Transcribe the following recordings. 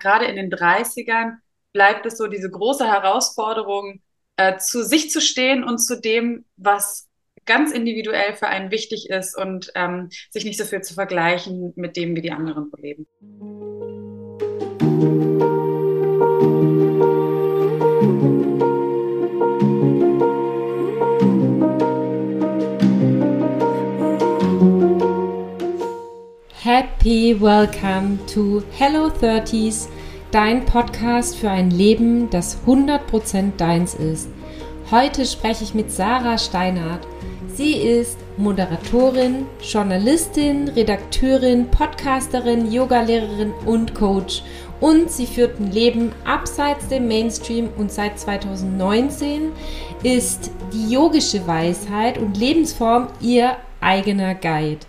gerade in den 30ern bleibt es so diese große Herausforderung, äh, zu sich zu stehen und zu dem, was ganz individuell für einen wichtig ist und ähm, sich nicht so viel zu vergleichen mit dem, wie die anderen so leben. Happy Welcome to Hello 30s, dein Podcast für ein Leben, das 100% deins ist. Heute spreche ich mit Sarah Steinhardt. Sie ist Moderatorin, Journalistin, Redakteurin, Podcasterin, Yogalehrerin und Coach. Und sie führt ein Leben abseits dem Mainstream und seit 2019 ist die yogische Weisheit und Lebensform ihr eigener Guide.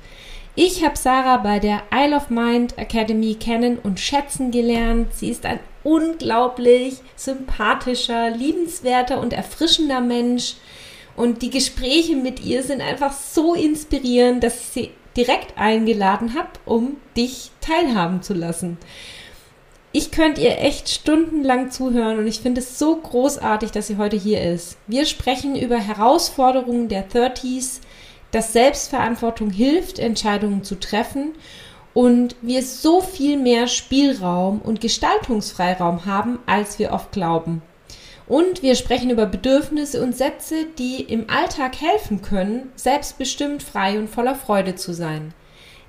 Ich habe Sarah bei der Isle of Mind Academy kennen und schätzen gelernt. Sie ist ein unglaublich sympathischer, liebenswerter und erfrischender Mensch. Und die Gespräche mit ihr sind einfach so inspirierend, dass ich sie direkt eingeladen habe, um dich teilhaben zu lassen. Ich könnte ihr echt stundenlang zuhören und ich finde es so großartig, dass sie heute hier ist. Wir sprechen über Herausforderungen der 30s, dass Selbstverantwortung hilft, Entscheidungen zu treffen und wir so viel mehr Spielraum und Gestaltungsfreiraum haben, als wir oft glauben. Und wir sprechen über Bedürfnisse und Sätze, die im Alltag helfen können, selbstbestimmt, frei und voller Freude zu sein.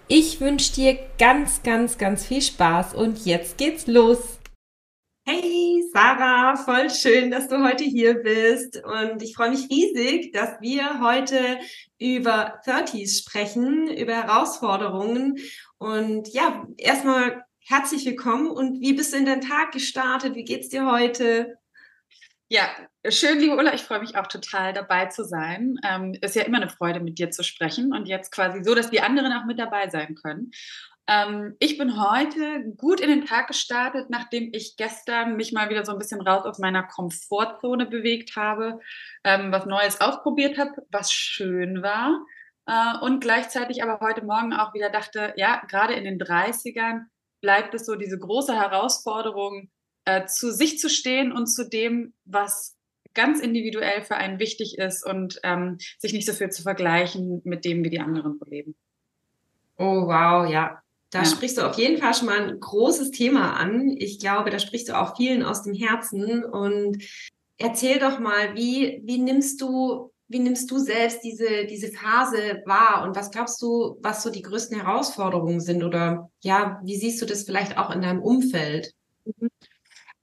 Ich wünsche dir ganz, ganz, ganz viel Spaß und jetzt geht's los. Hey Sarah, voll schön, dass du heute hier bist und ich freue mich riesig, dass wir heute über 30s sprechen, über Herausforderungen und ja, erstmal herzlich willkommen und wie bist du in deinen Tag gestartet? Wie geht's dir heute? Ja, schön, liebe Ulla. Ich freue mich auch total dabei zu sein. Ähm, ist ja immer eine Freude, mit dir zu sprechen und jetzt quasi so, dass die anderen auch mit dabei sein können. Ähm, ich bin heute gut in den Tag gestartet, nachdem ich gestern mich mal wieder so ein bisschen raus aus meiner Komfortzone bewegt habe, ähm, was Neues ausprobiert habe, was schön war. Äh, und gleichzeitig aber heute Morgen auch wieder dachte, ja, gerade in den 30ern bleibt es so diese große Herausforderung, äh, zu sich zu stehen und zu dem, was ganz individuell für einen wichtig ist und ähm, sich nicht so viel zu vergleichen mit dem, wie die anderen so leben. Oh, wow, ja. Da ja. sprichst du auf jeden Fall schon mal ein großes Thema an. Ich glaube, da sprichst du auch vielen aus dem Herzen. Und erzähl doch mal, wie, wie nimmst du, wie nimmst du selbst diese, diese Phase wahr? Und was glaubst du, was so die größten Herausforderungen sind? Oder ja, wie siehst du das vielleicht auch in deinem Umfeld? Mhm.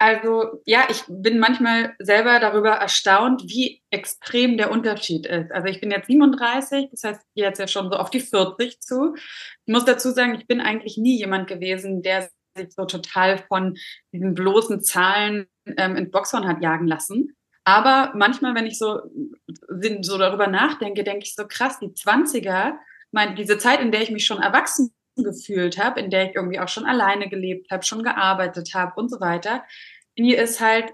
Also ja, ich bin manchmal selber darüber erstaunt, wie extrem der Unterschied ist. Also ich bin jetzt 37, das heißt jetzt ja schon so auf die 40 zu. Ich muss dazu sagen, ich bin eigentlich nie jemand gewesen, der sich so total von diesen bloßen Zahlen ähm, ins Boxhorn hat jagen lassen. Aber manchmal, wenn ich so, so darüber nachdenke, denke ich so krass, die 20er, mein, diese Zeit, in der ich mich schon erwachsen gefühlt habe, in der ich irgendwie auch schon alleine gelebt habe, schon gearbeitet habe und so weiter, die ist halt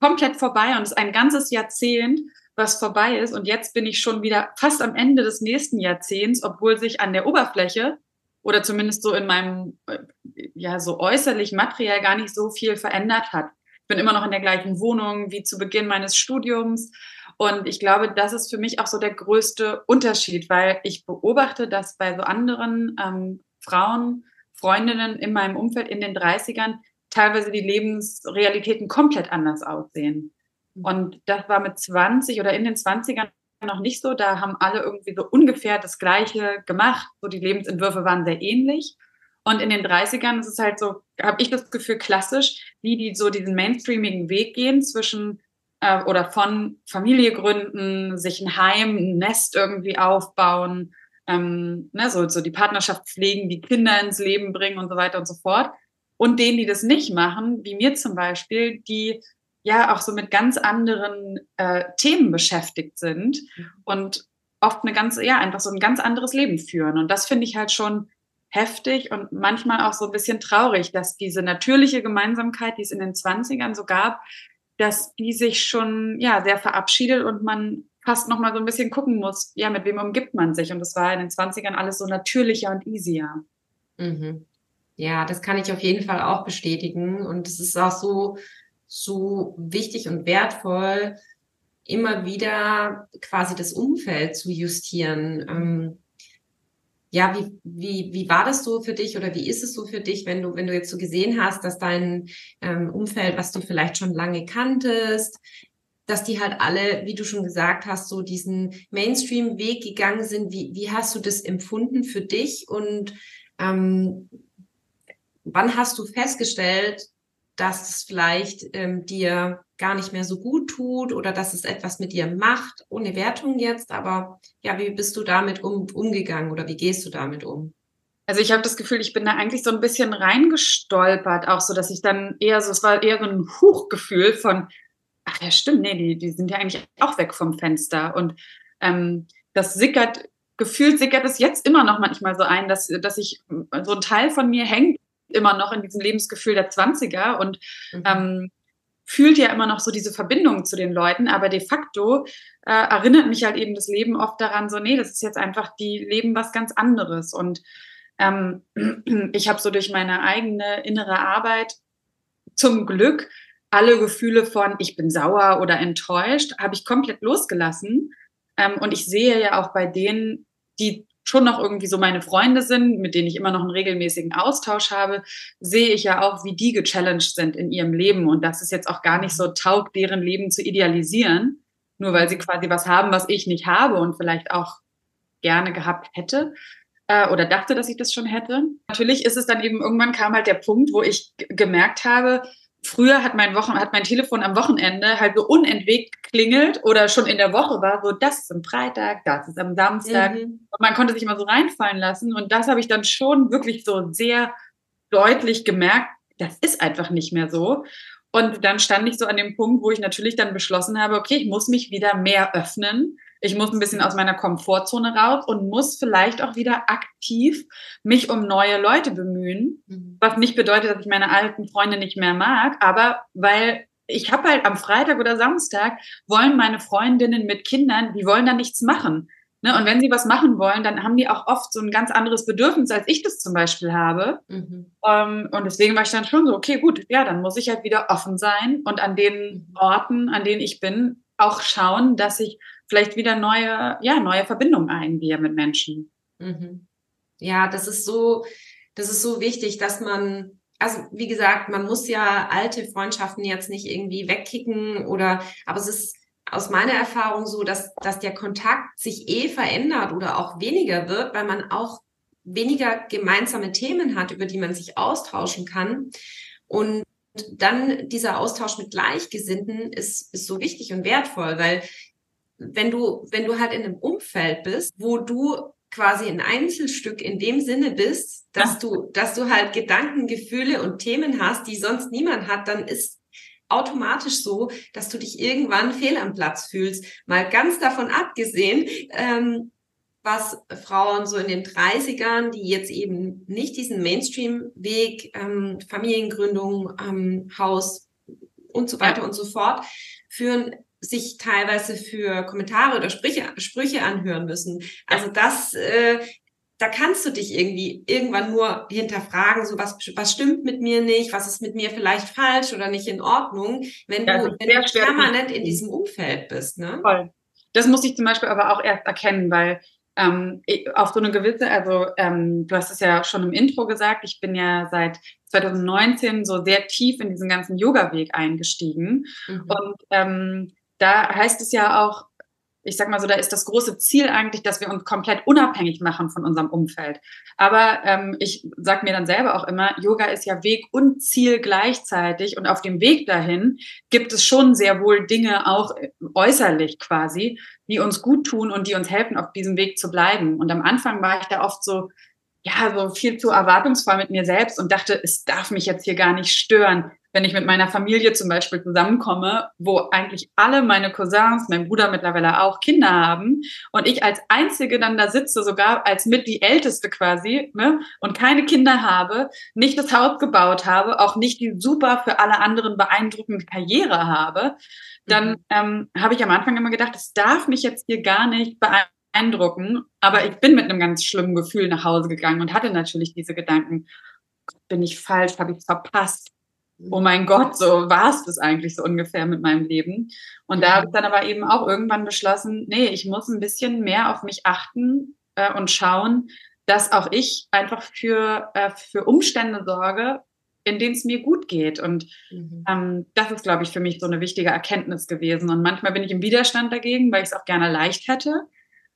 komplett vorbei und es ist ein ganzes Jahrzehnt, was vorbei ist. Und jetzt bin ich schon wieder fast am Ende des nächsten Jahrzehnts, obwohl sich an der Oberfläche oder zumindest so in meinem, äh, ja, so äußerlich materiell gar nicht so viel verändert hat. Ich bin immer noch in der gleichen Wohnung wie zu Beginn meines Studiums. Und ich glaube, das ist für mich auch so der größte Unterschied, weil ich beobachte, dass bei so anderen ähm, Frauen, Freundinnen in meinem Umfeld in den 30ern teilweise die Lebensrealitäten komplett anders aussehen. Mhm. Und das war mit 20 oder in den 20ern noch nicht so. Da haben alle irgendwie so ungefähr das Gleiche gemacht. So die Lebensentwürfe waren sehr ähnlich. Und in den 30ern ist es halt so, habe ich das Gefühl, klassisch, wie die so diesen mainstreamigen Weg gehen zwischen äh, oder von Familie gründen, sich ein Heim, ein Nest irgendwie aufbauen, ähm, ne, so, so die Partnerschaft pflegen, die Kinder ins Leben bringen und so weiter und so fort. Und denen, die das nicht machen, wie mir zum Beispiel, die ja auch so mit ganz anderen äh, Themen beschäftigt sind mhm. und oft eine ganz, ja, einfach so ein ganz anderes Leben führen. Und das finde ich halt schon heftig und manchmal auch so ein bisschen traurig, dass diese natürliche Gemeinsamkeit, die es in den 20ern so gab, dass die sich schon, ja, sehr verabschiedet und man fast noch mal so ein bisschen gucken muss, ja, mit wem umgibt man sich? Und das war in den 20ern alles so natürlicher und easier. Mhm. Ja, das kann ich auf jeden Fall auch bestätigen. Und es ist auch so, so wichtig und wertvoll, immer wieder quasi das Umfeld zu justieren. Ähm, ja, wie, wie, wie war das so für dich oder wie ist es so für dich, wenn du, wenn du jetzt so gesehen hast, dass dein ähm, Umfeld, was du vielleicht schon lange kanntest, dass die halt alle, wie du schon gesagt hast, so diesen Mainstream-Weg gegangen sind. Wie, wie hast du das empfunden für dich und ähm, wann hast du festgestellt, dass es vielleicht ähm, dir gar nicht mehr so gut tut oder dass es etwas mit dir macht, ohne Wertung jetzt, aber ja, wie bist du damit um, umgegangen oder wie gehst du damit um? Also ich habe das Gefühl, ich bin da eigentlich so ein bisschen reingestolpert, auch so, dass ich dann eher so, es war eher so ein Huchgefühl von, ach ja, stimmt, nee, die, die sind ja eigentlich auch weg vom Fenster. Und ähm, das sickert, gefühlt sickert es jetzt immer noch manchmal so ein, dass, dass ich so ein Teil von mir hängt immer noch in diesem Lebensgefühl der 20er und mhm. ähm, fühlt ja immer noch so diese Verbindung zu den Leuten, aber de facto äh, erinnert mich halt eben das Leben oft daran, so, nee, das ist jetzt einfach, die leben was ganz anderes. Und ähm, ich habe so durch meine eigene innere Arbeit zum Glück alle Gefühle von ich bin sauer oder enttäuscht, habe ich komplett losgelassen. Ähm, und ich sehe ja auch bei denen, die schon noch irgendwie so meine Freunde sind, mit denen ich immer noch einen regelmäßigen Austausch habe, sehe ich ja auch, wie die gechallenged sind in ihrem Leben und dass es jetzt auch gar nicht so taugt, deren Leben zu idealisieren, nur weil sie quasi was haben, was ich nicht habe und vielleicht auch gerne gehabt hätte äh, oder dachte, dass ich das schon hätte. Natürlich ist es dann eben irgendwann kam halt der Punkt, wo ich gemerkt habe, früher hat mein Wochen, hat mein Telefon am Wochenende halt so unentwegt geklingelt oder schon in der Woche war so, das ist am Freitag, das ist am Samstag. Mhm. Und man konnte sich immer so reinfallen lassen. Und das habe ich dann schon wirklich so sehr deutlich gemerkt, das ist einfach nicht mehr so. Und dann stand ich so an dem Punkt, wo ich natürlich dann beschlossen habe, okay, ich muss mich wieder mehr öffnen ich muss ein bisschen aus meiner Komfortzone raus und muss vielleicht auch wieder aktiv mich um neue Leute bemühen, mhm. was nicht bedeutet, dass ich meine alten Freunde nicht mehr mag, aber weil ich habe halt am Freitag oder Samstag wollen meine Freundinnen mit Kindern, die wollen da nichts machen. Ne? Und wenn sie was machen wollen, dann haben die auch oft so ein ganz anderes Bedürfnis, als ich das zum Beispiel habe. Mhm. Um, ähm, und deswegen war ich dann schon so, okay, gut, ja, dann muss ich halt wieder offen sein und an den mhm. Orten, an denen ich bin, auch schauen, dass ich vielleicht wieder neue, ja, neue Verbindungen eingehe mit Menschen. Mhm. Ja, das ist so, das ist so wichtig, dass man, also wie gesagt, man muss ja alte Freundschaften jetzt nicht irgendwie wegkicken oder, aber es ist aus meiner Erfahrung so, dass, dass der Kontakt sich eh verändert oder auch weniger wird, weil man auch weniger gemeinsame Themen hat, über die man sich austauschen kann. Und dann dieser Austausch mit Gleichgesinnten ist, ist so wichtig und wertvoll, weil wenn du, wenn du halt in einem Umfeld bist, wo du quasi ein Einzelstück in dem Sinne bist, dass du, dass du halt Gedanken, Gefühle und Themen hast, die sonst niemand hat, dann ist automatisch so, dass du dich irgendwann fehl am Platz fühlst. Mal ganz davon abgesehen, ähm, was Frauen so in den 30ern, die jetzt eben nicht diesen Mainstream-Weg, ähm, Familiengründung, ähm, Haus und so weiter und so fort führen, sich teilweise für Kommentare oder Sprüche, Sprüche anhören müssen. Also das, äh, da kannst du dich irgendwie irgendwann nur hinterfragen, so was, was stimmt mit mir nicht, was ist mit mir vielleicht falsch oder nicht in Ordnung, wenn ja, du, wenn du permanent in diesem Umfeld bist. Ne? Voll. Das muss ich zum Beispiel aber auch erst erkennen, weil ähm, auf so eine gewisse, also ähm, du hast es ja schon im Intro gesagt, ich bin ja seit 2019 so sehr tief in diesen ganzen Yoga-Weg eingestiegen. Mhm. Und ähm, da heißt es ja auch, ich sag mal so, da ist das große Ziel eigentlich, dass wir uns komplett unabhängig machen von unserem Umfeld. Aber ähm, ich sag mir dann selber auch immer, Yoga ist ja Weg und Ziel gleichzeitig und auf dem Weg dahin gibt es schon sehr wohl Dinge auch äußerlich quasi, die uns gut tun und die uns helfen, auf diesem Weg zu bleiben. Und am Anfang war ich da oft so, ja, so viel zu erwartungsvoll mit mir selbst und dachte, es darf mich jetzt hier gar nicht stören wenn ich mit meiner Familie zum Beispiel zusammenkomme, wo eigentlich alle meine Cousins, mein Bruder mittlerweile auch Kinder haben und ich als Einzige dann da sitze, sogar als mit die Älteste quasi, ne, und keine Kinder habe, nicht das Haus gebaut habe, auch nicht die super für alle anderen beeindruckende Karriere habe, dann mhm. ähm, habe ich am Anfang immer gedacht, es darf mich jetzt hier gar nicht beeindrucken, aber ich bin mit einem ganz schlimmen Gefühl nach Hause gegangen und hatte natürlich diese Gedanken. bin ich falsch, habe ich verpasst. Oh mein Gott, so war es das eigentlich so ungefähr mit meinem Leben. Und da habe ich dann aber eben auch irgendwann beschlossen, nee, ich muss ein bisschen mehr auf mich achten äh, und schauen, dass auch ich einfach für, äh, für Umstände sorge, in denen es mir gut geht. Und mhm. ähm, das ist, glaube ich, für mich so eine wichtige Erkenntnis gewesen. Und manchmal bin ich im Widerstand dagegen, weil ich es auch gerne leicht hätte.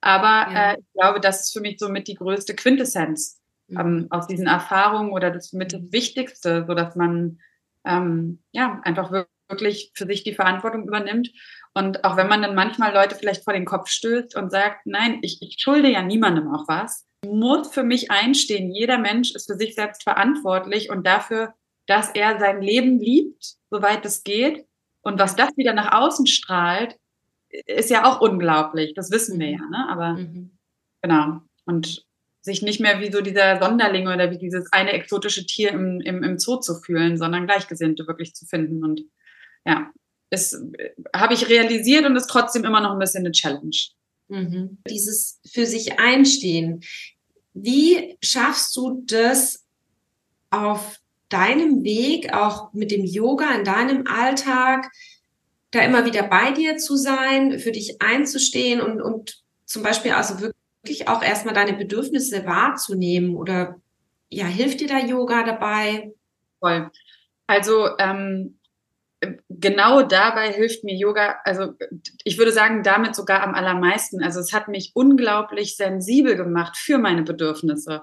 Aber ja. äh, ich glaube, das ist für mich somit die größte Quintessenz mhm. ähm, aus diesen Erfahrungen oder das mit das Wichtigste, so dass man ähm, ja einfach wirklich für sich die Verantwortung übernimmt. Und auch wenn man dann manchmal Leute vielleicht vor den Kopf stößt und sagt, nein, ich, ich schulde ja niemandem auch was, muss für mich einstehen. Jeder Mensch ist für sich selbst verantwortlich und dafür, dass er sein Leben liebt, soweit es geht. Und was das wieder nach außen strahlt, ist ja auch unglaublich. Das wissen wir ja, ne? Aber mhm. genau. Und sich nicht mehr wie so dieser Sonderling oder wie dieses eine exotische Tier im, im, im Zoo zu fühlen, sondern Gleichgesinnte wirklich zu finden. Und ja, das habe ich realisiert und ist trotzdem immer noch ein bisschen eine Challenge. Mhm. Dieses für sich einstehen. Wie schaffst du das auf deinem Weg, auch mit dem Yoga in deinem Alltag, da immer wieder bei dir zu sein, für dich einzustehen und, und zum Beispiel also wirklich auch erstmal deine Bedürfnisse wahrzunehmen oder ja, hilft dir da Yoga dabei? Voll. Also ähm, genau dabei hilft mir Yoga, also ich würde sagen, damit sogar am allermeisten. Also es hat mich unglaublich sensibel gemacht für meine Bedürfnisse.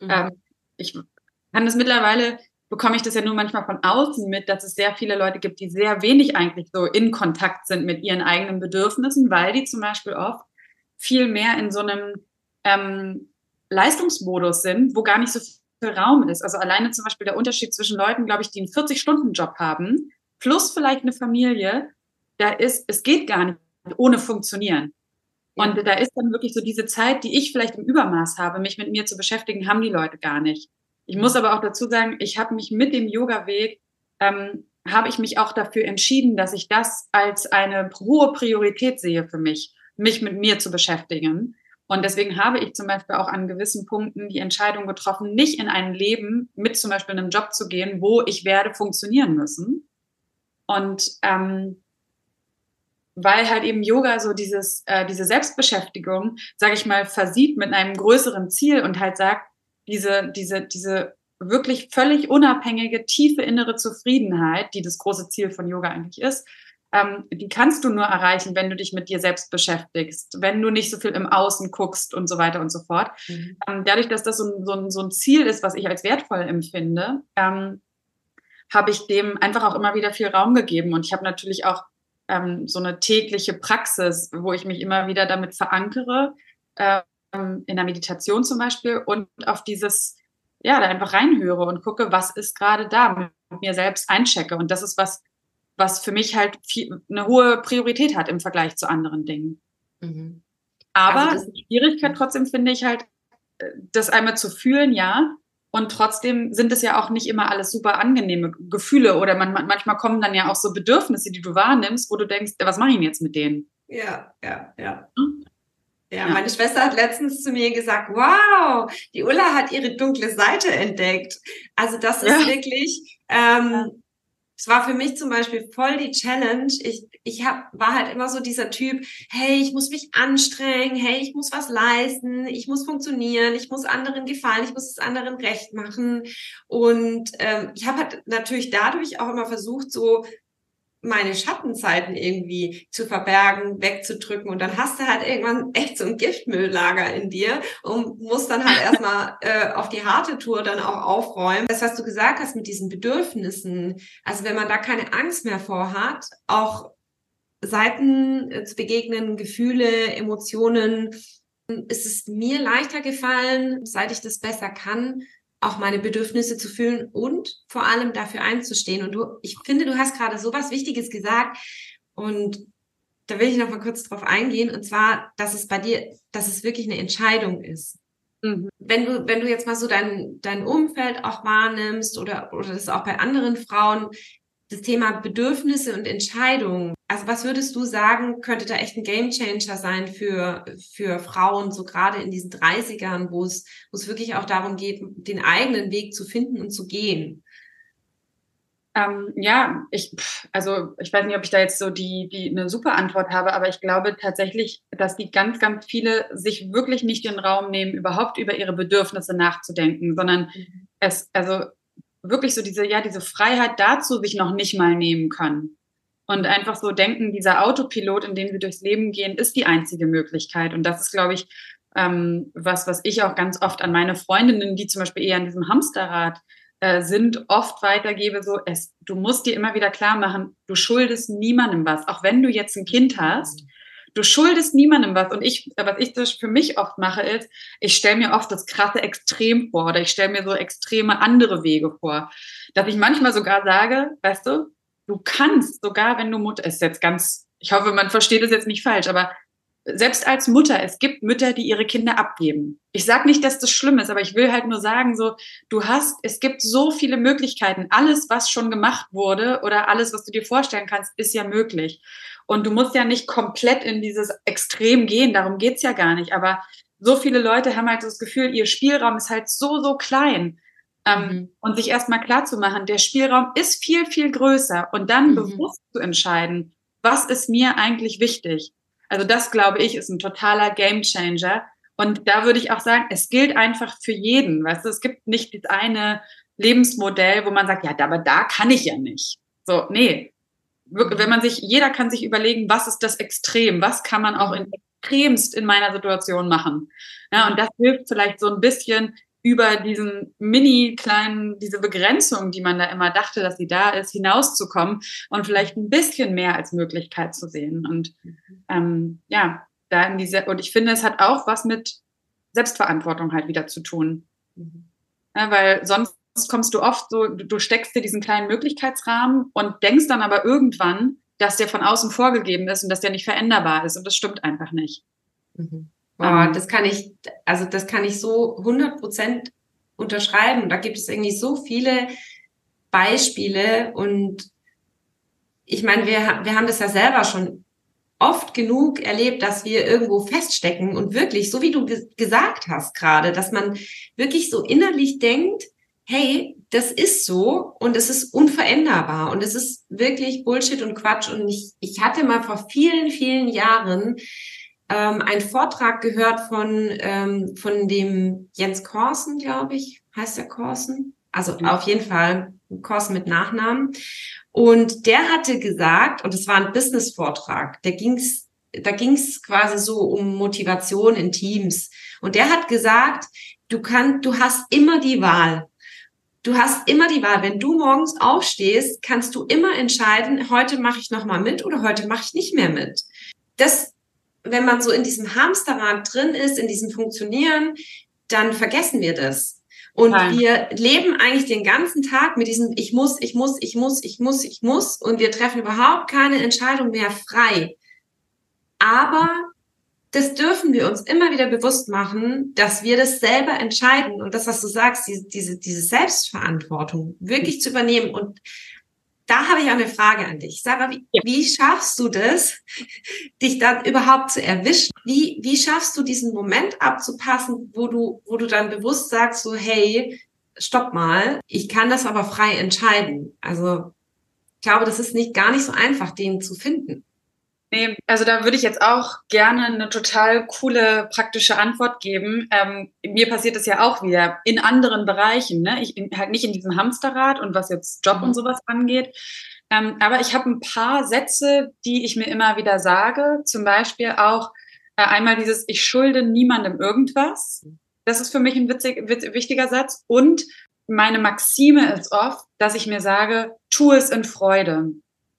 Mhm. Ähm, ich kann das mittlerweile, bekomme ich das ja nur manchmal von außen mit, dass es sehr viele Leute gibt, die sehr wenig eigentlich so in Kontakt sind mit ihren eigenen Bedürfnissen, weil die zum Beispiel oft viel mehr in so einem ähm, Leistungsmodus sind, wo gar nicht so viel Raum ist. Also alleine zum Beispiel der Unterschied zwischen Leuten, glaube ich, die einen 40-Stunden-Job haben plus vielleicht eine Familie, da ist, es geht gar nicht ohne funktionieren. Und da ist dann wirklich so diese Zeit, die ich vielleicht im Übermaß habe, mich mit mir zu beschäftigen, haben die Leute gar nicht. Ich muss aber auch dazu sagen, ich habe mich mit dem Yoga-Weg, ähm, habe ich mich auch dafür entschieden, dass ich das als eine hohe Priorität sehe für mich, mich mit mir zu beschäftigen. Und deswegen habe ich zum Beispiel auch an gewissen Punkten die Entscheidung getroffen, nicht in ein Leben mit zum Beispiel einem Job zu gehen, wo ich werde funktionieren müssen, und ähm, weil halt eben Yoga so dieses, äh, diese Selbstbeschäftigung, sage ich mal, versieht mit einem größeren Ziel und halt sagt, diese, diese, diese wirklich völlig unabhängige, tiefe innere Zufriedenheit, die das große Ziel von Yoga eigentlich ist, ähm, die kannst du nur erreichen, wenn du dich mit dir selbst beschäftigst, wenn du nicht so viel im Außen guckst und so weiter und so fort. Mhm. Ähm, dadurch, dass das so ein, so, ein, so ein Ziel ist, was ich als wertvoll empfinde, ähm, habe ich dem einfach auch immer wieder viel Raum gegeben. Und ich habe natürlich auch ähm, so eine tägliche Praxis, wo ich mich immer wieder damit verankere, ähm, in der Meditation zum Beispiel, und auf dieses, ja, da einfach reinhöre und gucke, was ist gerade da, mit mir selbst einchecke. Und das ist was, was für mich halt viel, eine hohe Priorität hat im Vergleich zu anderen Dingen. Mhm. Aber also die Schwierigkeit trotzdem finde ich halt, äh, das einmal zu fühlen, ja, und trotzdem sind es ja auch nicht immer alles super angenehme Gefühle oder man, manchmal kommen dann ja auch so Bedürfnisse, die du wahrnimmst, wo du denkst, was mache ich denn jetzt mit denen? Ja, ja, ja. Hm? Ja, ja, meine Schwester hat letztens zu mir gesagt, wow, die Ulla hat ihre dunkle Seite entdeckt. Also das ist ja. wirklich, ähm, es war für mich zum Beispiel voll die Challenge. Ich, ich hab, war halt immer so dieser Typ, hey, ich muss mich anstrengen, hey, ich muss was leisten, ich muss funktionieren, ich muss anderen gefallen, ich muss es anderen recht machen. Und ähm, ich habe halt natürlich dadurch auch immer versucht, so meine Schattenzeiten irgendwie zu verbergen, wegzudrücken und dann hast du halt irgendwann echt so ein Giftmülllager in dir und musst dann halt erstmal äh, auf die harte Tour dann auch aufräumen. Das, was du gesagt hast mit diesen Bedürfnissen, also wenn man da keine Angst mehr vor hat, auch Seiten äh, zu begegnen, Gefühle, Emotionen, ist es mir leichter gefallen, seit ich das besser kann, auch meine Bedürfnisse zu fühlen und vor allem dafür einzustehen. Und du, ich finde, du hast gerade so was Wichtiges gesagt und da will ich noch mal kurz drauf eingehen und zwar, dass es bei dir, dass es wirklich eine Entscheidung ist. Mhm. Wenn du, wenn du jetzt mal so dein, dein Umfeld auch wahrnimmst oder, oder das auch bei anderen Frauen, das Thema Bedürfnisse und Entscheidungen. Also was würdest du sagen, könnte da echt ein Gamechanger sein für, für Frauen, so gerade in diesen 30ern, wo es, wo es wirklich auch darum geht, den eigenen Weg zu finden und zu gehen? Ähm, ja, ich, also ich weiß nicht, ob ich da jetzt so die, die eine super Antwort habe, aber ich glaube tatsächlich, dass die ganz, ganz viele sich wirklich nicht den Raum nehmen, überhaupt über ihre Bedürfnisse nachzudenken, sondern mhm. es, also wirklich so diese, ja, diese Freiheit dazu sich noch nicht mal nehmen können. Und einfach so denken, dieser Autopilot, in dem wir durchs Leben gehen, ist die einzige Möglichkeit. Und das ist, glaube ich, ähm, was, was ich auch ganz oft an meine Freundinnen, die zum Beispiel eher in diesem Hamsterrad äh, sind, oft weitergebe, so, es, du musst dir immer wieder klar machen, du schuldest niemandem was. Auch wenn du jetzt ein Kind hast, Du schuldest niemandem was. Und ich, was ich das für mich oft mache, ist, ich stelle mir oft das krasse Extrem vor oder ich stelle mir so extreme andere Wege vor. Dass ich manchmal sogar sage, weißt du, du kannst sogar, wenn du Mutter, ist jetzt ganz, ich hoffe, man versteht es jetzt nicht falsch, aber selbst als Mutter, es gibt Mütter, die ihre Kinder abgeben. Ich sage nicht, dass das schlimm ist, aber ich will halt nur sagen, so, du hast, es gibt so viele Möglichkeiten. Alles, was schon gemacht wurde oder alles, was du dir vorstellen kannst, ist ja möglich. Und du musst ja nicht komplett in dieses Extrem gehen, darum geht's ja gar nicht. Aber so viele Leute haben halt das Gefühl, ihr Spielraum ist halt so, so klein. Ähm, mhm. Und sich erstmal klar zu machen, der Spielraum ist viel, viel größer. Und dann mhm. bewusst zu entscheiden, was ist mir eigentlich wichtig. Also das, glaube ich, ist ein totaler Gamechanger. Und da würde ich auch sagen, es gilt einfach für jeden. Weißt du, es gibt nicht das eine Lebensmodell, wo man sagt, ja, aber da kann ich ja nicht. So, nee, wenn man sich, jeder kann sich überlegen, was ist das Extrem, was kann man auch in extremst in meiner Situation machen. Ja, und das hilft vielleicht so ein bisschen über diesen mini kleinen, diese Begrenzung, die man da immer dachte, dass sie da ist, hinauszukommen und vielleicht ein bisschen mehr als Möglichkeit zu sehen. Und ähm, ja, da in diese, und ich finde, es hat auch was mit Selbstverantwortung halt wieder zu tun. Mhm. Ja, weil sonst kommst du oft so, du steckst dir diesen kleinen Möglichkeitsrahmen und denkst dann aber irgendwann, dass der von außen vorgegeben ist und dass der nicht veränderbar ist. Und das stimmt einfach nicht. Mhm. Wow, das kann ich, also das kann ich so 100 Prozent unterschreiben. Da gibt es irgendwie so viele Beispiele und ich meine, wir, wir haben das ja selber schon oft genug erlebt, dass wir irgendwo feststecken und wirklich, so wie du gesagt hast gerade, dass man wirklich so innerlich denkt, hey, das ist so und es ist unveränderbar und es ist wirklich Bullshit und Quatsch. Und ich, ich hatte mal vor vielen, vielen Jahren ähm, einen Vortrag gehört von, ähm, von dem Jens Korsen, glaube ich, heißt der Korsen? Also mhm. auf jeden Fall Korsen mit Nachnamen. Und der hatte gesagt, und es war ein Business-Vortrag, der ging's, da ging's quasi so um Motivation in Teams. Und der hat gesagt, du kannst, du hast immer die Wahl du hast immer die Wahl. Wenn du morgens aufstehst, kannst du immer entscheiden, heute mache ich nochmal mit oder heute mache ich nicht mehr mit. Das, wenn man so in diesem Hamsterrad drin ist, in diesem Funktionieren, dann vergessen wir das. Und Nein. wir leben eigentlich den ganzen Tag mit diesem Ich muss, ich muss, ich muss, ich muss, ich muss und wir treffen überhaupt keine Entscheidung mehr frei. Aber das dürfen wir uns immer wieder bewusst machen, dass wir das selber entscheiden und das, was du sagst, diese, diese, diese Selbstverantwortung wirklich zu übernehmen. Und da habe ich auch eine Frage an dich. Sarah, wie, ja. wie schaffst du das, dich dann überhaupt zu erwischen? Wie, wie schaffst du diesen Moment abzupassen, wo du, wo du dann bewusst sagst, so, hey, stopp mal, ich kann das aber frei entscheiden. Also, ich glaube, das ist nicht gar nicht so einfach, den zu finden. Nee, also da würde ich jetzt auch gerne eine total coole praktische Antwort geben. Ähm, mir passiert das ja auch wieder in anderen Bereichen. Ne? Ich bin halt nicht in diesem Hamsterrad und was jetzt Job mhm. und sowas angeht. Ähm, aber ich habe ein paar Sätze, die ich mir immer wieder sage. Zum Beispiel auch äh, einmal dieses, ich schulde niemandem irgendwas. Das ist für mich ein witzig, witz, wichtiger Satz. Und meine Maxime ist oft, dass ich mir sage, tu es in Freude.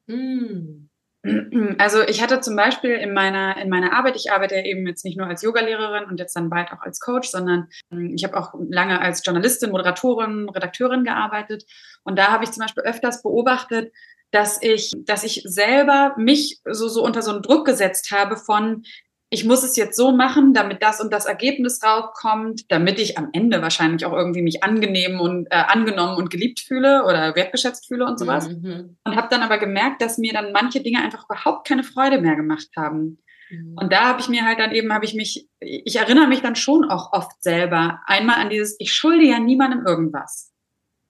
Mhm. Also ich hatte zum Beispiel in meiner, in meiner Arbeit, ich arbeite ja eben jetzt nicht nur als Yogalehrerin und jetzt dann bald auch als Coach, sondern ähm, ich habe auch lange als Journalistin, Moderatorin, Redakteurin gearbeitet. Und da habe ich zum Beispiel öfters beobachtet, dass ich, dass ich selber mich so, so unter so einen Druck gesetzt habe von, ich muss es jetzt so machen, damit das und das Ergebnis rauskommt, damit ich am Ende wahrscheinlich auch irgendwie mich angenehm und äh, angenommen und geliebt fühle oder wertgeschätzt fühle und sowas. Mhm. Und habe dann aber gemerkt, dass mir dann manche Dinge einfach überhaupt keine Freude mehr gemacht haben. Mhm. Und da habe ich mir halt dann eben, habe ich mich, ich erinnere mich dann schon auch oft selber einmal an dieses, ich schulde ja niemandem irgendwas.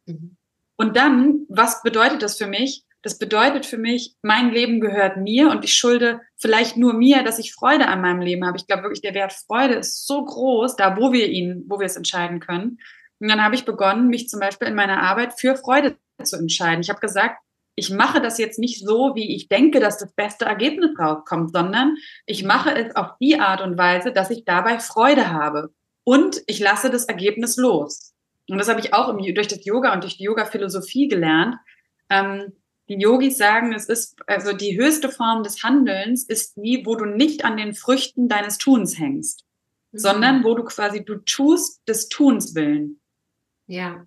Mhm. Und dann, was bedeutet das für mich? Das bedeutet für mich, mein Leben gehört mir und ich schulde vielleicht nur mir, dass ich Freude an meinem Leben habe. Ich glaube wirklich, der Wert Freude ist so groß, da wo wir ihn, wo wir es entscheiden können. Und dann habe ich begonnen, mich zum Beispiel in meiner Arbeit für Freude zu entscheiden. Ich habe gesagt, ich mache das jetzt nicht so, wie ich denke, dass das beste Ergebnis rauskommt, sondern ich mache es auf die Art und Weise, dass ich dabei Freude habe. Und ich lasse das Ergebnis los. Und das habe ich auch durch das Yoga und durch die Yoga-Philosophie gelernt. Ähm, die Yogis sagen, es ist, also die höchste Form des Handelns ist die, wo du nicht an den Früchten deines Tuns hängst, mhm. sondern wo du quasi, du tust des Tuns willen. Ja.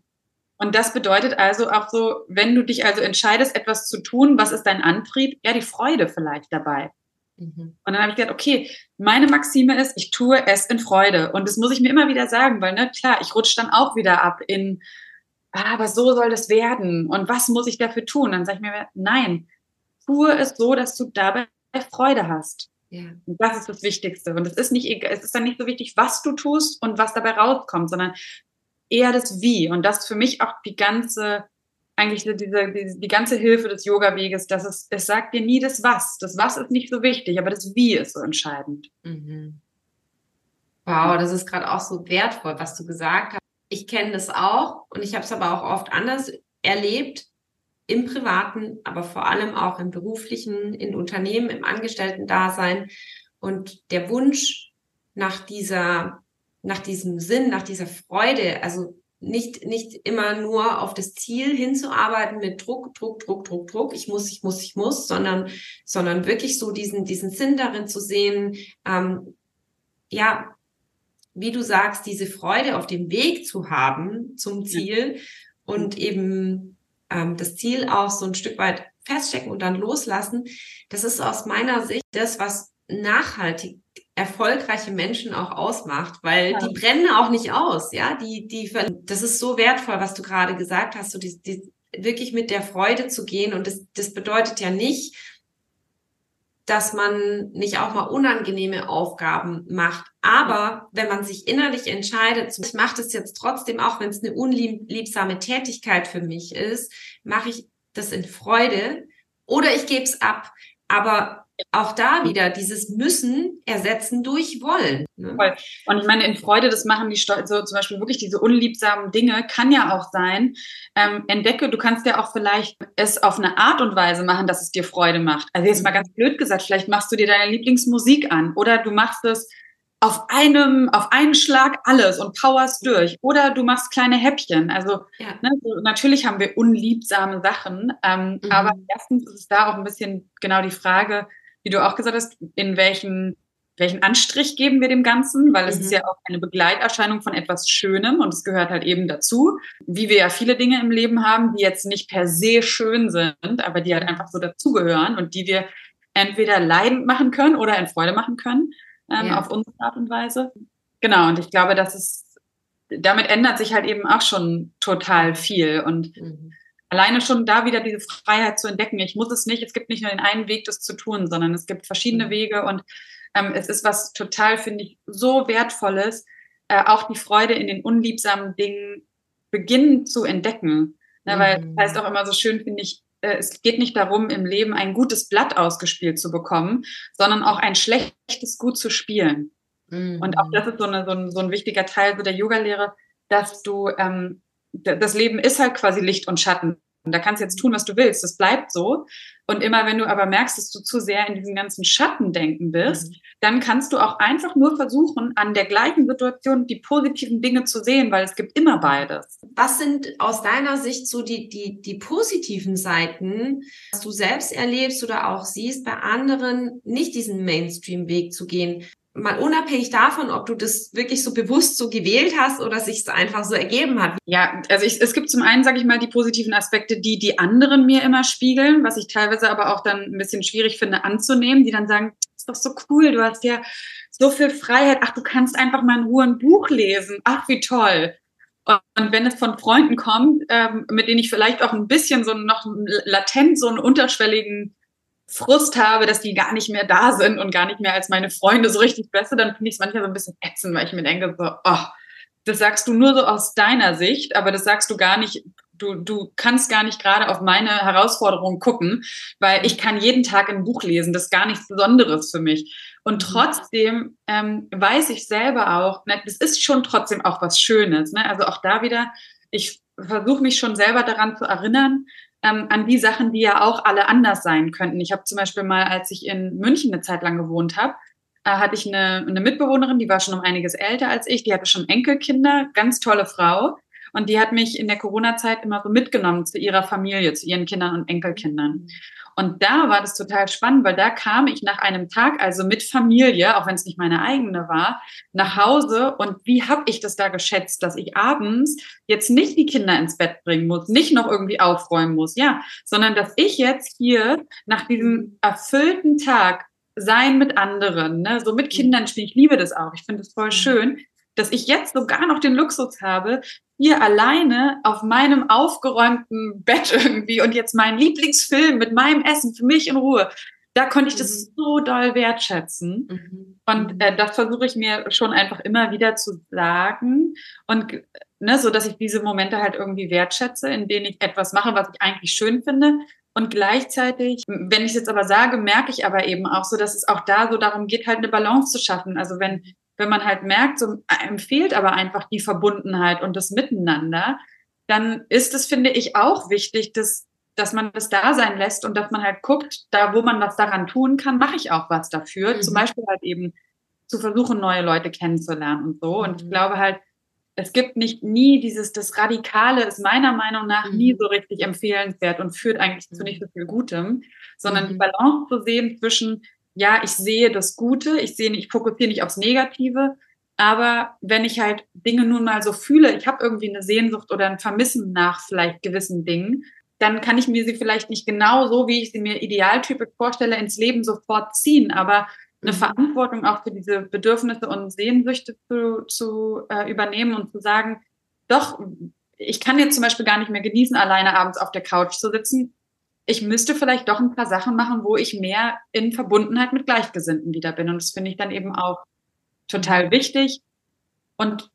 Und das bedeutet also auch so, wenn du dich also entscheidest, etwas zu tun, was ist dein Antrieb? Ja, die Freude vielleicht dabei. Mhm. Und dann habe ich gedacht, okay, meine Maxime ist, ich tue es in Freude. Und das muss ich mir immer wieder sagen, weil, ne, klar, ich rutsche dann auch wieder ab in, ah, aber so soll das werden und was muss ich dafür tun? Dann sage ich mir, nein, tue es so, dass du dabei Freude hast. Ja. Und das ist das Wichtigste. Und es ist nicht, es ist dann nicht so wichtig, was du tust und was dabei rauskommt, sondern eher das Wie. Und das ist für mich auch die ganze, eigentlich diese, die, die ganze Hilfe des Yoga-Weges, dass es, es sagt dir nie das Was. Das Was ist nicht so wichtig, aber das Wie ist so entscheidend. Mhm. Wow, das ist gerade auch so wertvoll, was du gesagt hast ich kenne das auch und ich habe es aber auch oft anders erlebt, im privaten, aber vor allem auch im beruflichen, in Unternehmen, im Angestellten-Dasein. Und der Wunsch nach dieser, nach diesem Sinn, nach dieser Freude, also nicht, nicht immer nur auf das Ziel hinzuarbeiten mit Druck, Druck, Druck, Druck, Druck, ich muss, ich muss, ich muss, sondern, sondern wirklich so diesen, diesen Sinn darin zu sehen, ähm, ja, wie du sagst, diese Freude auf dem Weg zu haben zum Ziel und eben ähm, das Ziel auch so ein Stück weit feststecken und dann loslassen, das ist aus meiner Sicht das, was nachhaltig erfolgreiche Menschen auch ausmacht, weil ja. die brennen auch nicht aus, ja, die, die, das ist so wertvoll, was du gerade gesagt hast, so die, die, wirklich mit der Freude zu gehen und das, das bedeutet ja nicht, dass man nicht auch mal unangenehme Aufgaben macht. Aber wenn man sich innerlich entscheidet, ich mache das jetzt trotzdem, auch wenn es eine unliebsame Tätigkeit für mich ist, mache ich das in Freude oder ich gebe es ab. Aber auch da wieder dieses Müssen ersetzen durch Wollen. Ne? Und ich meine, in Freude, das machen die so zum Beispiel wirklich diese unliebsamen Dinge, kann ja auch sein. Ähm, entdecke, du kannst ja auch vielleicht es auf eine Art und Weise machen, dass es dir Freude macht. Also jetzt mal ganz blöd gesagt, vielleicht machst du dir deine Lieblingsmusik an oder du machst es auf einem, auf einen Schlag alles und powerst durch. Oder du machst kleine Häppchen. Also ja. ne, so, natürlich haben wir unliebsame Sachen, ähm, mhm. aber erstens ist es da auch ein bisschen genau die Frage, wie du auch gesagt hast, in welchen, welchen Anstrich geben wir dem Ganzen, weil es mhm. ist ja auch eine Begleiterscheinung von etwas Schönem und es gehört halt eben dazu, wie wir ja viele Dinge im Leben haben, die jetzt nicht per se schön sind, aber die halt einfach so dazugehören und die wir entweder leidend machen können oder in Freude machen können, ähm, ja. auf unsere Art und Weise. Genau, und ich glaube, dass es damit ändert sich halt eben auch schon total viel und mhm alleine schon da wieder diese Freiheit zu entdecken. Ich muss es nicht, es gibt nicht nur den einen Weg, das zu tun, sondern es gibt verschiedene mhm. Wege und ähm, es ist was total, finde ich, so wertvolles, äh, auch die Freude in den unliebsamen Dingen beginnen zu entdecken. Ne, mhm. Weil das heißt auch immer so schön, finde ich, äh, es geht nicht darum, im Leben ein gutes Blatt ausgespielt zu bekommen, sondern auch ein schlechtes gut zu spielen. Mhm. Und auch das ist so, eine, so, ein, so ein wichtiger Teil so der Yoga-Lehre, dass du ähm, das Leben ist halt quasi Licht und Schatten. Und da kannst du jetzt tun, was du willst. Das bleibt so. Und immer wenn du aber merkst, dass du zu sehr in diesen ganzen Schattendenken bist, mhm. dann kannst du auch einfach nur versuchen, an der gleichen Situation die positiven Dinge zu sehen, weil es gibt immer beides. Was sind aus deiner Sicht so die, die, die positiven Seiten, was du selbst erlebst oder auch siehst, bei anderen nicht diesen Mainstream-Weg zu gehen? Mal unabhängig davon, ob du das wirklich so bewusst so gewählt hast oder sich es einfach so ergeben hat. Ja, also ich, es gibt zum einen, sage ich mal, die positiven Aspekte, die die anderen mir immer spiegeln, was ich teilweise aber auch dann ein bisschen schwierig finde anzunehmen, die dann sagen, ist doch so cool, du hast ja so viel Freiheit, ach, du kannst einfach mal in Ruhe ein Buch lesen, ach, wie toll. Und wenn es von Freunden kommt, ähm, mit denen ich vielleicht auch ein bisschen so noch latent so einen unterschwelligen Frust habe, dass die gar nicht mehr da sind und gar nicht mehr als meine Freunde so richtig besser, dann finde ich es manchmal so ein bisschen ätzend, weil ich mir denke, so, oh, das sagst du nur so aus deiner Sicht, aber das sagst du gar nicht, du, du kannst gar nicht gerade auf meine Herausforderungen gucken, weil ich kann jeden Tag ein Buch lesen, das ist gar nichts Besonderes für mich. Und mhm. trotzdem ähm, weiß ich selber auch, ne, das ist schon trotzdem auch was Schönes. Ne? Also auch da wieder, ich versuche mich schon selber daran zu erinnern, ähm, an die Sachen, die ja auch alle anders sein könnten. Ich habe zum Beispiel mal, als ich in München eine Zeit lang gewohnt habe, äh, hatte ich eine, eine Mitbewohnerin, die war schon um einiges älter als ich, die hatte schon Enkelkinder, ganz tolle Frau. Und die hat mich in der Corona-Zeit immer so mitgenommen zu ihrer Familie, zu ihren Kindern und Enkelkindern. Und da war das total spannend, weil da kam ich nach einem Tag, also mit Familie, auch wenn es nicht meine eigene war, nach Hause. Und wie habe ich das da geschätzt, dass ich abends jetzt nicht die Kinder ins Bett bringen muss, nicht noch irgendwie aufräumen muss, ja, sondern dass ich jetzt hier nach diesem erfüllten Tag sein mit anderen, ne, so mit Kindern spielen, ich liebe das auch, ich finde es voll mhm. schön, dass ich jetzt sogar noch den Luxus habe, hier alleine auf meinem aufgeräumten Bett irgendwie und jetzt meinen Lieblingsfilm mit meinem Essen für mich in Ruhe. Da konnte ich das mhm. so doll wertschätzen. Mhm. Und äh, das versuche ich mir schon einfach immer wieder zu sagen. Und ne, so dass ich diese Momente halt irgendwie wertschätze, in denen ich etwas mache, was ich eigentlich schön finde. Und gleichzeitig, wenn ich es jetzt aber sage, merke ich aber eben auch so, dass es auch da so darum geht, halt eine Balance zu schaffen. Also wenn wenn man halt merkt, so einem fehlt aber einfach die Verbundenheit und das Miteinander, dann ist es, finde ich, auch wichtig, dass, dass man das da sein lässt und dass man halt guckt, da wo man was daran tun kann, mache ich auch was dafür. Mhm. Zum Beispiel halt eben zu versuchen, neue Leute kennenzulernen und so. Und ich mhm. glaube halt, es gibt nicht nie dieses, das Radikale ist meiner Meinung nach mhm. nie so richtig empfehlenswert und führt eigentlich zu nicht so viel Gutem, sondern die mhm. Balance zu sehen zwischen, ja, ich sehe das Gute, ich sehe, ich fokussiere nicht aufs Negative, aber wenn ich halt Dinge nun mal so fühle, ich habe irgendwie eine Sehnsucht oder ein Vermissen nach vielleicht gewissen Dingen, dann kann ich mir sie vielleicht nicht genau so, wie ich sie mir idealtypisch vorstelle, ins Leben sofort ziehen, aber eine mhm. Verantwortung auch für diese Bedürfnisse und Sehnsüchte zu, zu äh, übernehmen und zu sagen, doch, ich kann jetzt zum Beispiel gar nicht mehr genießen, alleine abends auf der Couch zu sitzen ich müsste vielleicht doch ein paar Sachen machen, wo ich mehr in Verbundenheit mit Gleichgesinnten wieder bin. Und das finde ich dann eben auch total wichtig. Und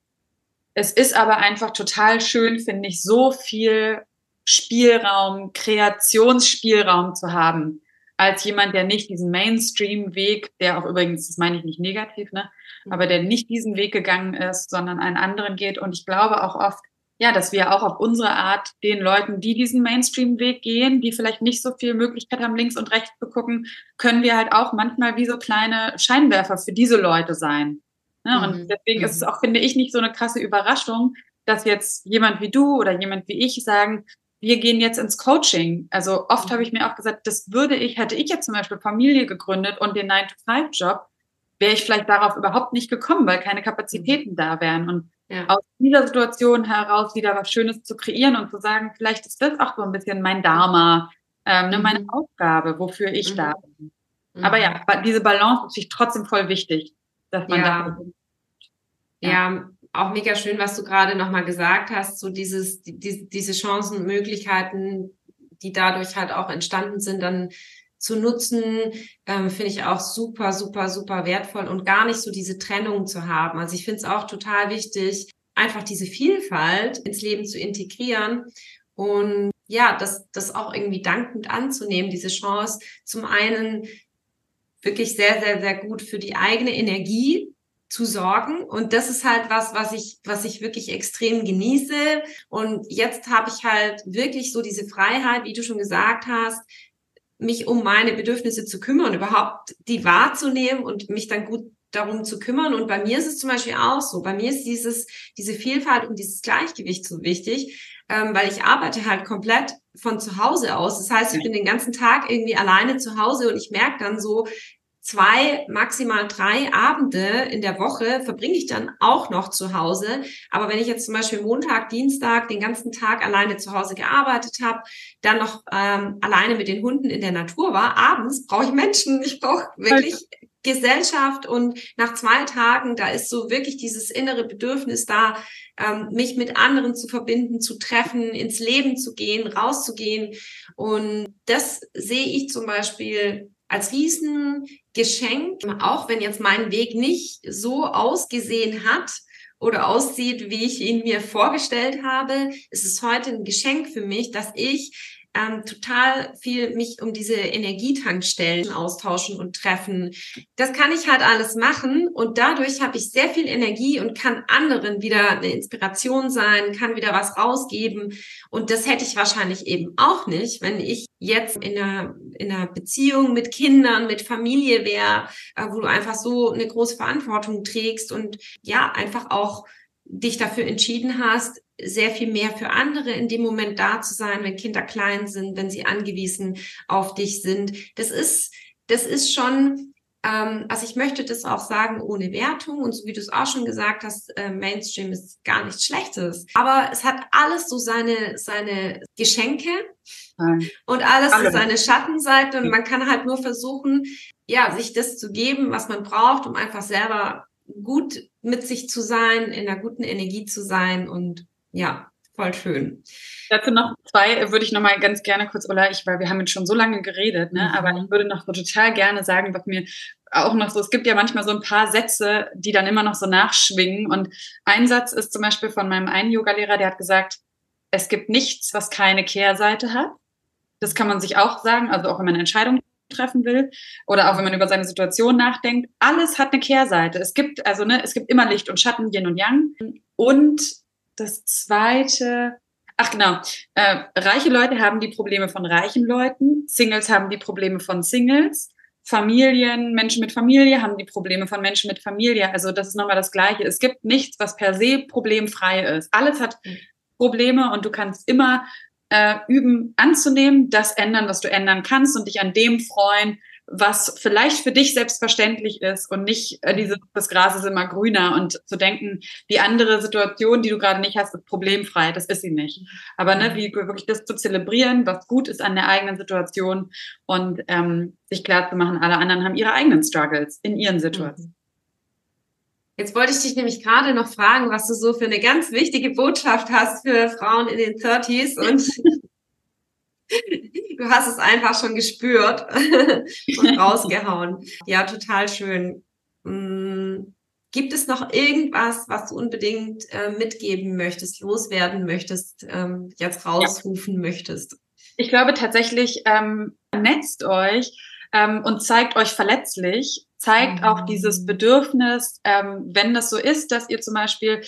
es ist aber einfach total schön, finde ich, so viel Spielraum, Kreationsspielraum zu haben, als jemand, der nicht diesen Mainstream-Weg, der auch übrigens, das meine ich nicht negativ, ne, aber der nicht diesen Weg gegangen ist, sondern einen anderen geht. Und ich glaube auch oft, ja, dass wir auch auf unsere Art den Leuten, die diesen Mainstream-Weg gehen, die vielleicht nicht so viel Möglichkeit haben, links und rechts zu gucken, können wir halt auch manchmal wie so kleine Scheinwerfer für diese Leute sein. Ja, ne? mhm. Und deswegen mhm. ist es mhm. auch, finde ich, nicht so eine krasse Überraschung, dass jetzt jemand wie du oder jemand wie ich sagen, wir gehen jetzt ins Coaching. Also oft mhm. habe ich mir auch gesagt, das würde ich, hätte ich jetzt zum Beispiel Familie gegründet und den 9-to-5-Job, wäre ich vielleicht darauf überhaupt nicht gekommen, weil keine Kapazitäten mhm. da wären. Und ja. aus dieser Situation heraus wieder was Schönes zu kreieren und zu sagen, vielleicht ist das auch so ein bisschen mein Dharma, ähm, ne, mhm. meine Aufgabe, wofür ich mhm. da bin. Mhm. Aber ja, diese Balance ist sich trotzdem voll wichtig, dass man ja. ja. ja. auch mega schön, was du gerade nochmal gesagt hast, so dieses, die, diese Chancen, Möglichkeiten, die dadurch halt auch entstanden sind, dann zu nutzen, ähm, finde ich auch super, super, super wertvoll und gar nicht so diese Trennung zu haben. Also ich finde es auch total wichtig, einfach diese Vielfalt ins Leben zu integrieren und ja, das, das auch irgendwie dankend anzunehmen, diese Chance. Zum einen wirklich sehr, sehr, sehr gut für die eigene Energie zu sorgen. Und das ist halt was, was ich, was ich wirklich extrem genieße. Und jetzt habe ich halt wirklich so diese Freiheit, wie du schon gesagt hast, mich um meine Bedürfnisse zu kümmern, überhaupt die wahrzunehmen und mich dann gut darum zu kümmern. Und bei mir ist es zum Beispiel auch so. Bei mir ist dieses, diese Vielfalt und dieses Gleichgewicht so wichtig, ähm, weil ich arbeite halt komplett von zu Hause aus. Das heißt, ich bin den ganzen Tag irgendwie alleine zu Hause und ich merke dann so, zwei, maximal drei Abende in der Woche verbringe ich dann auch noch zu Hause. Aber wenn ich jetzt zum Beispiel Montag, Dienstag den ganzen Tag alleine zu Hause gearbeitet habe, dann noch ähm, alleine mit den Hunden in der Natur war, abends brauche ich Menschen. Ich brauche wirklich Gesellschaft und nach zwei Tagen, da ist so wirklich dieses innere Bedürfnis da, ähm, mich mit anderen zu verbinden, zu treffen, ins Leben zu gehen, rauszugehen. Und das sehe ich zum Beispiel als Riesengeschenk, auch wenn jetzt mein Weg nicht so ausgesehen hat oder aussieht, wie ich ihn mir vorgestellt habe, ist es heute ein Geschenk für mich, dass ich ähm, total viel mich um diese Energietankstellen austauschen und treffen. Das kann ich halt alles machen und dadurch habe ich sehr viel Energie und kann anderen wieder eine Inspiration sein, kann wieder was rausgeben und das hätte ich wahrscheinlich eben auch nicht, wenn ich jetzt in einer, in einer Beziehung mit Kindern, mit Familie wäre, äh, wo du einfach so eine große Verantwortung trägst und ja, einfach auch dich dafür entschieden hast, sehr viel mehr für andere in dem Moment da zu sein, wenn Kinder klein sind, wenn sie angewiesen auf dich sind. Das ist, das ist schon, ähm, also ich möchte das auch sagen ohne Wertung und so wie du es auch schon gesagt hast, äh, Mainstream ist gar nichts Schlechtes. Aber es hat alles so seine, seine Geschenke Nein. und alles Alle. so seine Schattenseite und man kann halt nur versuchen, ja, sich das zu geben, was man braucht, um einfach selber gut mit sich zu sein, in einer guten Energie zu sein und ja, voll schön. Dazu noch zwei würde ich noch mal ganz gerne kurz, Ola, ich, weil wir haben jetzt schon so lange geredet, ne? Mhm. aber ich würde noch so total gerne sagen, was mir auch noch so, es gibt ja manchmal so ein paar Sätze, die dann immer noch so nachschwingen und ein Satz ist zum Beispiel von meinem einen Yogalehrer, der hat gesagt, es gibt nichts, was keine Kehrseite hat. Das kann man sich auch sagen, also auch wenn man eine Entscheidung treffen will oder auch wenn man über seine Situation nachdenkt. Alles hat eine Kehrseite. Es gibt also ne, es gibt immer Licht und Schatten, Yin und Yang. Und das zweite, ach genau, äh, reiche Leute haben die Probleme von reichen Leuten, Singles haben die Probleme von Singles. Familien, Menschen mit Familie haben die Probleme von Menschen mit Familie. Also das ist nochmal das Gleiche. Es gibt nichts, was per se problemfrei ist. Alles hat mhm. Probleme und du kannst immer äh, üben anzunehmen, das ändern, was du ändern kannst und dich an dem freuen, was vielleicht für dich selbstverständlich ist und nicht äh, diese, das Gras ist immer grüner und zu denken, die andere Situation, die du gerade nicht hast, ist problemfrei, das ist sie nicht. Aber ne, wie wirklich das zu zelebrieren, was gut ist an der eigenen Situation und ähm, sich klar zu machen, alle anderen haben ihre eigenen Struggles in ihren Situationen. Jetzt wollte ich dich nämlich gerade noch fragen, was du so für eine ganz wichtige Botschaft hast für Frauen in den 30s und du hast es einfach schon gespürt und rausgehauen. Ja, total schön. Mm, gibt es noch irgendwas, was du unbedingt äh, mitgeben möchtest, loswerden möchtest, ähm, jetzt rausrufen ja. möchtest? Ich glaube tatsächlich, ähm, netzt euch ähm, und zeigt euch verletzlich zeigt auch dieses mhm. Bedürfnis, ähm, wenn das so ist, dass ihr zum Beispiel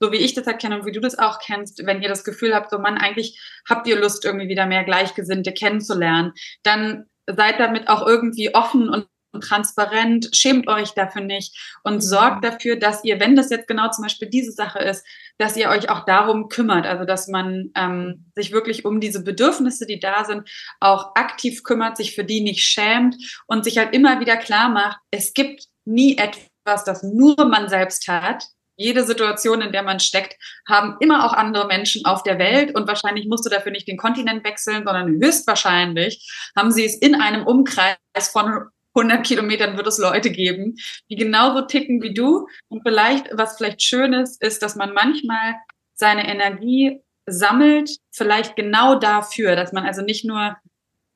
so wie ich das erkenne und wie du das auch kennst, wenn ihr das Gefühl habt, so Mann, eigentlich habt ihr Lust, irgendwie wieder mehr Gleichgesinnte kennenzulernen, dann seid damit auch irgendwie offen und transparent, schämt euch dafür nicht und mhm. sorgt dafür, dass ihr, wenn das jetzt genau zum Beispiel diese Sache ist, dass ihr euch auch darum kümmert, also dass man ähm, sich wirklich um diese Bedürfnisse, die da sind, auch aktiv kümmert, sich für die nicht schämt und sich halt immer wieder klar macht, es gibt nie etwas, das nur man selbst hat. Jede Situation, in der man steckt, haben immer auch andere Menschen auf der Welt und wahrscheinlich musst du dafür nicht den Kontinent wechseln, sondern höchstwahrscheinlich haben sie es in einem Umkreis von 100 Kilometern wird es Leute geben, die genauso ticken wie du. Und vielleicht, was vielleicht schön ist, ist, dass man manchmal seine Energie sammelt, vielleicht genau dafür, dass man also nicht nur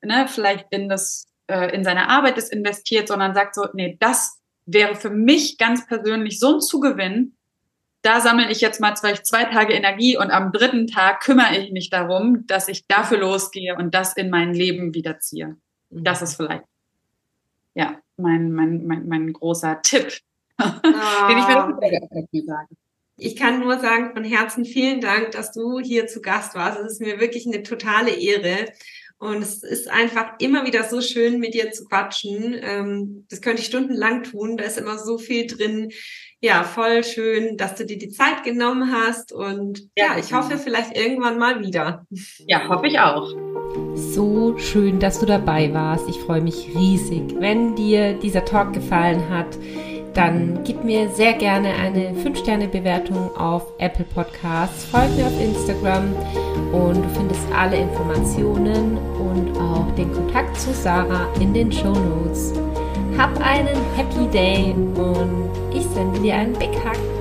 ne, vielleicht in das äh, in seine Arbeit ist investiert, sondern sagt so, nee, das wäre für mich ganz persönlich so ein Zugewinn. Da sammle ich jetzt mal zwei, zwei Tage Energie und am dritten Tag kümmere ich mich darum, dass ich dafür losgehe und das in mein Leben wiederziehe. Das ist vielleicht ja, mein, mein, mein, mein großer Tipp, oh. den ich mir ah. sagen. Ich kann nur sagen, von Herzen vielen Dank, dass du hier zu Gast warst. Es ist mir wirklich eine totale Ehre. Und es ist einfach immer wieder so schön, mit dir zu quatschen. Ähm, das könnte ich stundenlang tun. Da ist immer so viel drin. Ja, voll schön, dass du dir die Zeit genommen hast. Und ja, ja ich hoffe vielleicht irgendwann mal wieder. Ja, hoffe ich auch. So schön, dass du dabei warst. Ich freue mich riesig. Wenn dir dieser Talk gefallen hat, dann gib mir sehr gerne eine 5-Sterne-Bewertung auf Apple Podcasts. Folge mir auf Instagram und du findest alle Informationen und auch den Kontakt zu Sarah in den Show Notes. Hab einen Happy Day und ich sende dir einen Big Hug.